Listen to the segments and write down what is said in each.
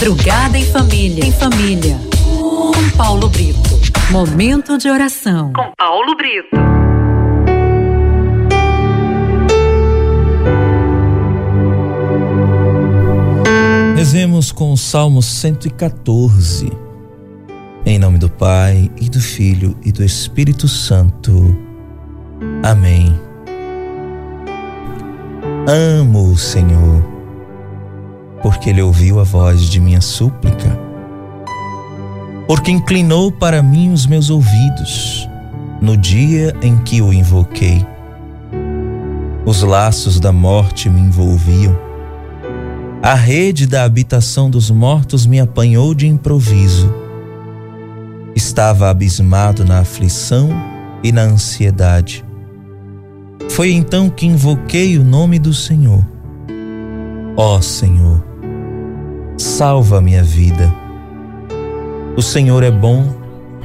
Madrugada em família. Em família. Com Paulo Brito. Momento de oração. Com Paulo Brito. Rezemos com o Salmo 114. Em nome do Pai e do Filho e do Espírito Santo. Amém. Amo o Senhor, porque Ele ouviu a voz de minha súplica, porque inclinou para mim os meus ouvidos no dia em que o invoquei. Os laços da morte me envolviam, a rede da habitação dos mortos me apanhou de improviso. Estava abismado na aflição e na ansiedade foi então que invoquei o nome do Senhor. Ó Senhor, salva minha vida. O Senhor é bom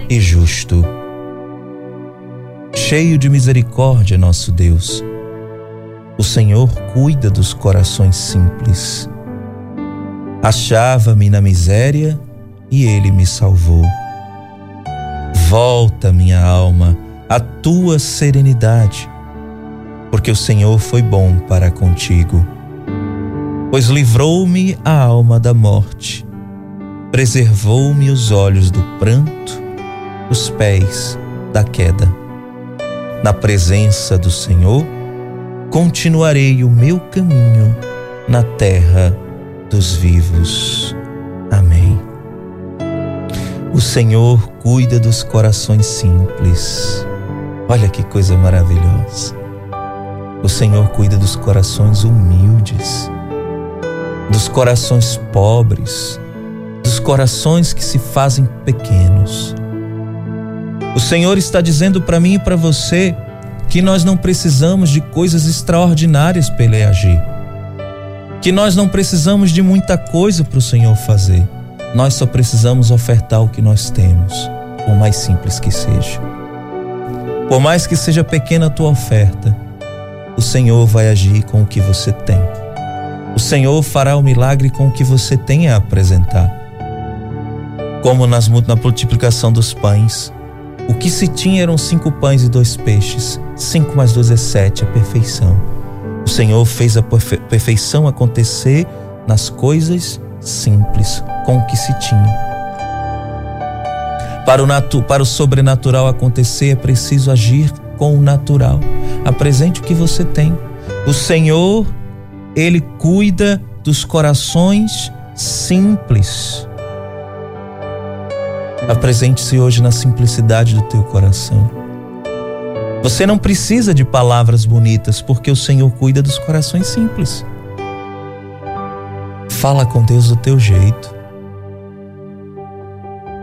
e justo. Cheio de misericórdia, nosso Deus. O Senhor cuida dos corações simples. Achava-me na miséria e ele me salvou. Volta, minha alma, à tua serenidade porque o Senhor foi bom para contigo. Pois livrou-me a alma da morte, preservou-me os olhos do pranto, os pés da queda. Na presença do Senhor, continuarei o meu caminho na terra dos vivos. Amém. O Senhor cuida dos corações simples. Olha que coisa maravilhosa. O Senhor cuida dos corações humildes, dos corações pobres, dos corações que se fazem pequenos. O Senhor está dizendo para mim e para você que nós não precisamos de coisas extraordinárias para Ele agir, que nós não precisamos de muita coisa para o Senhor fazer. Nós só precisamos ofertar o que nós temos, por mais simples que seja. Por mais que seja pequena a tua oferta, o Senhor vai agir com o que você tem. O Senhor fará o milagre com o que você tem a apresentar. Como nas, na multiplicação dos pães, o que se tinha eram cinco pães e dois peixes. Cinco mais dois é sete, a perfeição. O Senhor fez a perfeição acontecer nas coisas simples, com o que se tinha. Para o, natu, para o sobrenatural acontecer é preciso agir com o natural. Apresente o que você tem. O Senhor, Ele cuida dos corações simples. Apresente-se hoje na simplicidade do teu coração. Você não precisa de palavras bonitas, porque o Senhor cuida dos corações simples. Fala com Deus do teu jeito.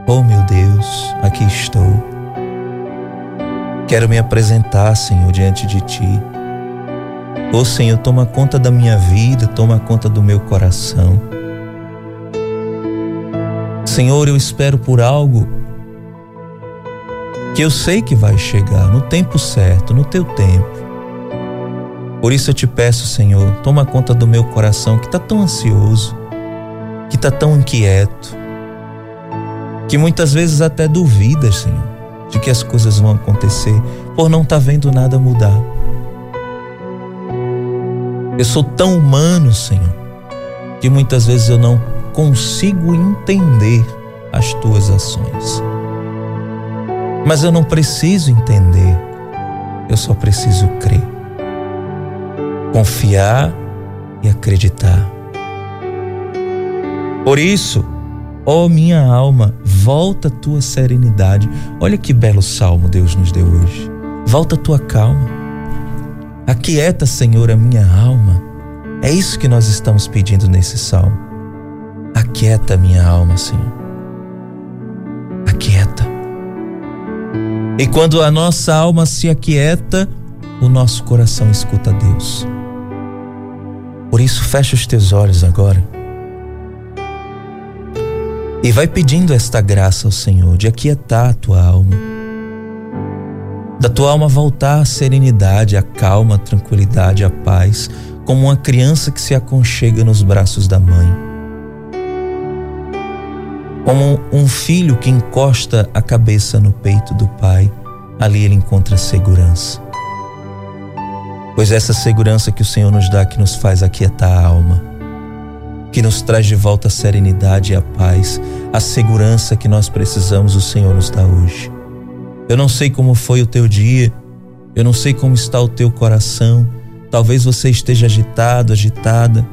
Oh meu Deus, aqui estou. Quero me apresentar, Senhor, diante de Ti. Ô oh, Senhor, toma conta da minha vida, toma conta do meu coração. Senhor, eu espero por algo que eu sei que vai chegar no tempo certo, no teu tempo. Por isso eu te peço, Senhor, toma conta do meu coração que está tão ansioso, que está tão inquieto, que muitas vezes até duvida, Senhor de que as coisas vão acontecer por não estar tá vendo nada mudar. Eu sou tão humano, Senhor, que muitas vezes eu não consigo entender as tuas ações. Mas eu não preciso entender, eu só preciso crer, confiar e acreditar. Por isso, Ó minha alma, volta tua serenidade. Olha que belo salmo Deus nos deu hoje. Volta tua calma. Aquieta, Senhor, a minha alma. É isso que nós estamos pedindo nesse salmo. Aquieta a minha alma, Senhor. Aquieta. E quando a nossa alma se aquieta, o nosso coração escuta Deus. Por isso, fecha os teus olhos agora e vai pedindo esta graça ao Senhor de aquietar a tua alma, da tua alma voltar à serenidade, à calma, à tranquilidade, à paz, como uma criança que se aconchega nos braços da mãe. Como um filho que encosta a cabeça no peito do pai, ali ele encontra segurança. Pois essa segurança que o Senhor nos dá, que nos faz aquietar a alma, que nos traz de volta a serenidade e a paz, a segurança que nós precisamos, o Senhor nos dá hoje. Eu não sei como foi o teu dia, eu não sei como está o teu coração. Talvez você esteja agitado, agitada,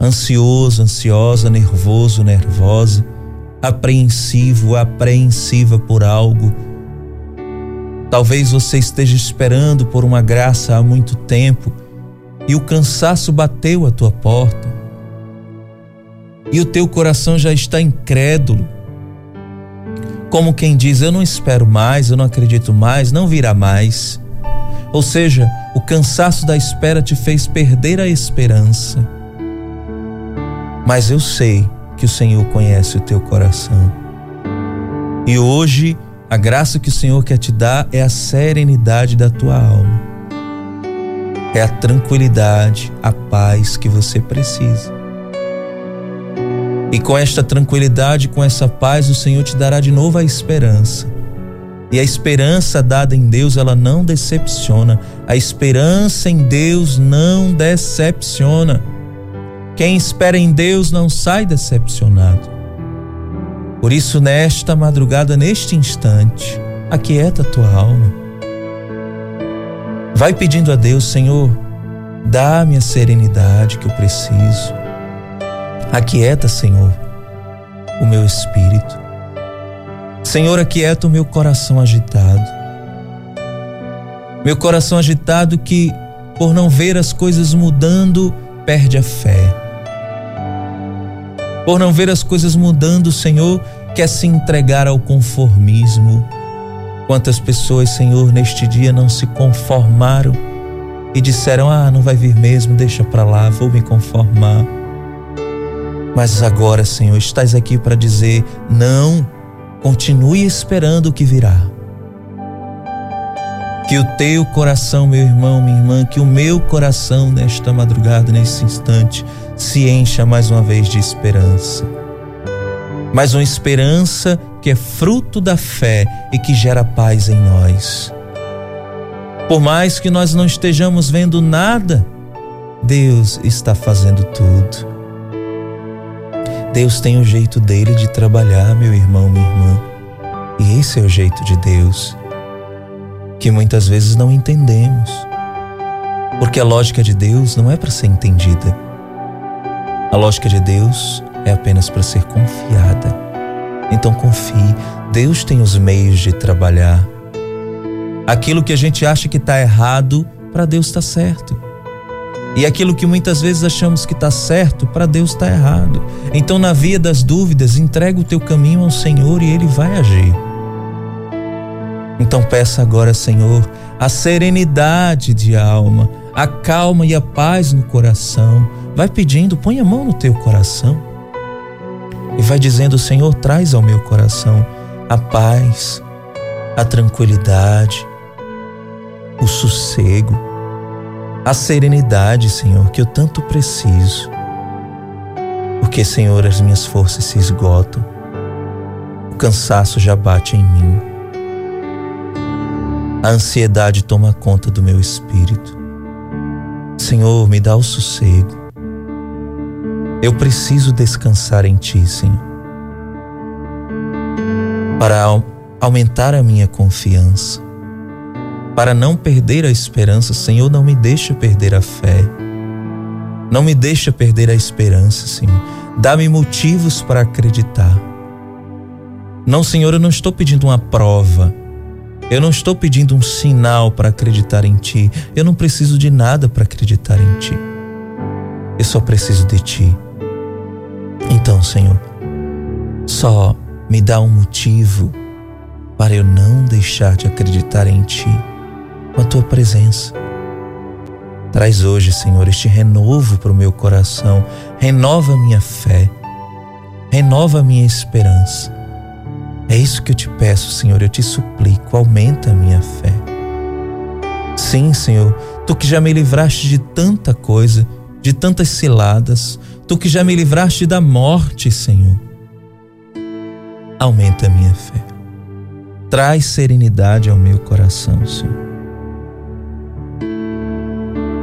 ansioso, ansiosa, nervoso, nervosa, apreensivo, apreensiva por algo Talvez você esteja esperando por uma graça há muito tempo e o cansaço bateu à tua porta. E o teu coração já está incrédulo. Como quem diz: Eu não espero mais, eu não acredito mais, não virá mais. Ou seja, o cansaço da espera te fez perder a esperança. Mas eu sei que o Senhor conhece o teu coração. E hoje, a graça que o Senhor quer te dar é a serenidade da tua alma. É a tranquilidade, a paz que você precisa. E com esta tranquilidade, com essa paz, o Senhor te dará de novo a esperança. E a esperança dada em Deus, ela não decepciona. A esperança em Deus não decepciona. Quem espera em Deus não sai decepcionado. Por isso, nesta madrugada, neste instante, aquieta a tua alma. Vai pedindo a Deus, Senhor, dá-me a serenidade que eu preciso. Aquieta, Senhor, o meu espírito. Senhor, aquieta o meu coração agitado. Meu coração agitado que, por não ver as coisas mudando, perde a fé por não ver as coisas mudando, Senhor quer se entregar ao conformismo. Quantas pessoas, Senhor, neste dia não se conformaram e disseram: Ah, não vai vir mesmo, deixa para lá, vou me conformar. Mas agora, Senhor, estás aqui para dizer: Não, continue esperando o que virá. Que o teu coração, meu irmão, minha irmã, que o meu coração nesta madrugada, nesse instante, se encha mais uma vez de esperança. Mas uma esperança que é fruto da fé e que gera paz em nós. Por mais que nós não estejamos vendo nada, Deus está fazendo tudo. Deus tem o jeito dele de trabalhar, meu irmão, minha irmã. E esse é o jeito de Deus, que muitas vezes não entendemos. Porque a lógica de Deus não é para ser entendida a lógica de Deus é apenas para ser confiada. Então confie, Deus tem os meios de trabalhar. Aquilo que a gente acha que está errado, para Deus está certo. E aquilo que muitas vezes achamos que está certo, para Deus está errado. Então, na via das dúvidas, entrega o teu caminho ao Senhor e Ele vai agir. Então, peça agora, Senhor, a serenidade de alma, a calma e a paz no coração Vai pedindo, põe a mão no teu coração e vai dizendo: Senhor, traz ao meu coração a paz, a tranquilidade, o sossego, a serenidade, Senhor, que eu tanto preciso. Porque, Senhor, as minhas forças se esgotam, o cansaço já bate em mim, a ansiedade toma conta do meu espírito. Senhor, me dá o sossego, eu preciso descansar em Ti, Senhor, para aumentar a minha confiança, para não perder a esperança. Senhor, não me deixa perder a fé, não me deixa perder a esperança, Senhor. Dá-me motivos para acreditar. Não, Senhor, eu não estou pedindo uma prova. Eu não estou pedindo um sinal para acreditar em Ti. Eu não preciso de nada para acreditar em Ti. Eu só preciso de Ti. Então, Senhor, só me dá um motivo para eu não deixar de acreditar em Ti com a Tua presença. Traz hoje, Senhor, este renovo para o meu coração, renova minha fé, renova a minha esperança. É isso que eu te peço, Senhor, eu te suplico, aumenta a minha fé. Sim, Senhor, tu que já me livraste de tanta coisa, de tantas ciladas, tu que já me livraste da morte, Senhor. aumenta a minha fé. Traz serenidade ao meu coração, Senhor.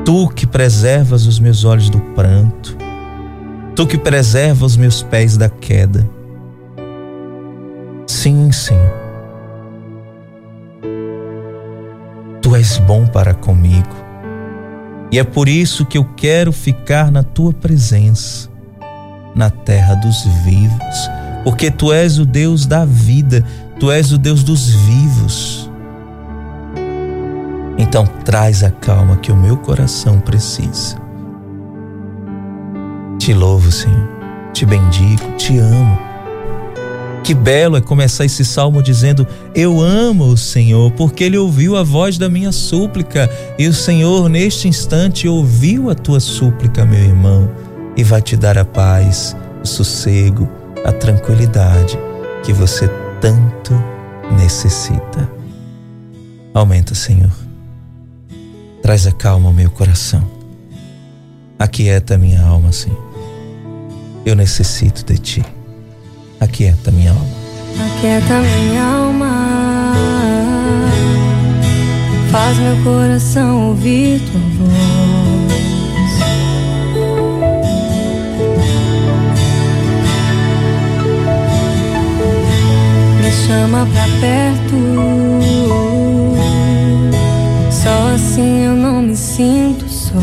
Tu que preservas os meus olhos do pranto, tu que preservas os meus pés da queda. Sim, Senhor. Tu és bom para comigo. E é por isso que eu quero ficar na tua presença, na terra dos vivos, porque tu és o Deus da vida, tu és o Deus dos vivos. Então traz a calma que o meu coração precisa. Te louvo, Senhor, te bendigo, te amo. Que belo é começar esse salmo dizendo: Eu amo o Senhor, porque Ele ouviu a voz da minha súplica, e o Senhor, neste instante, ouviu a tua súplica, meu irmão, e vai te dar a paz, o sossego, a tranquilidade que você tanto necessita. Aumenta, Senhor Traz a calma ao meu coração. Aquieta minha alma, Senhor. Eu necessito de ti. Aquieta minha alma. Aquieta minha alma. Faz meu coração ouvir tua voz. Me chama pra perto. Assim eu não me sinto só.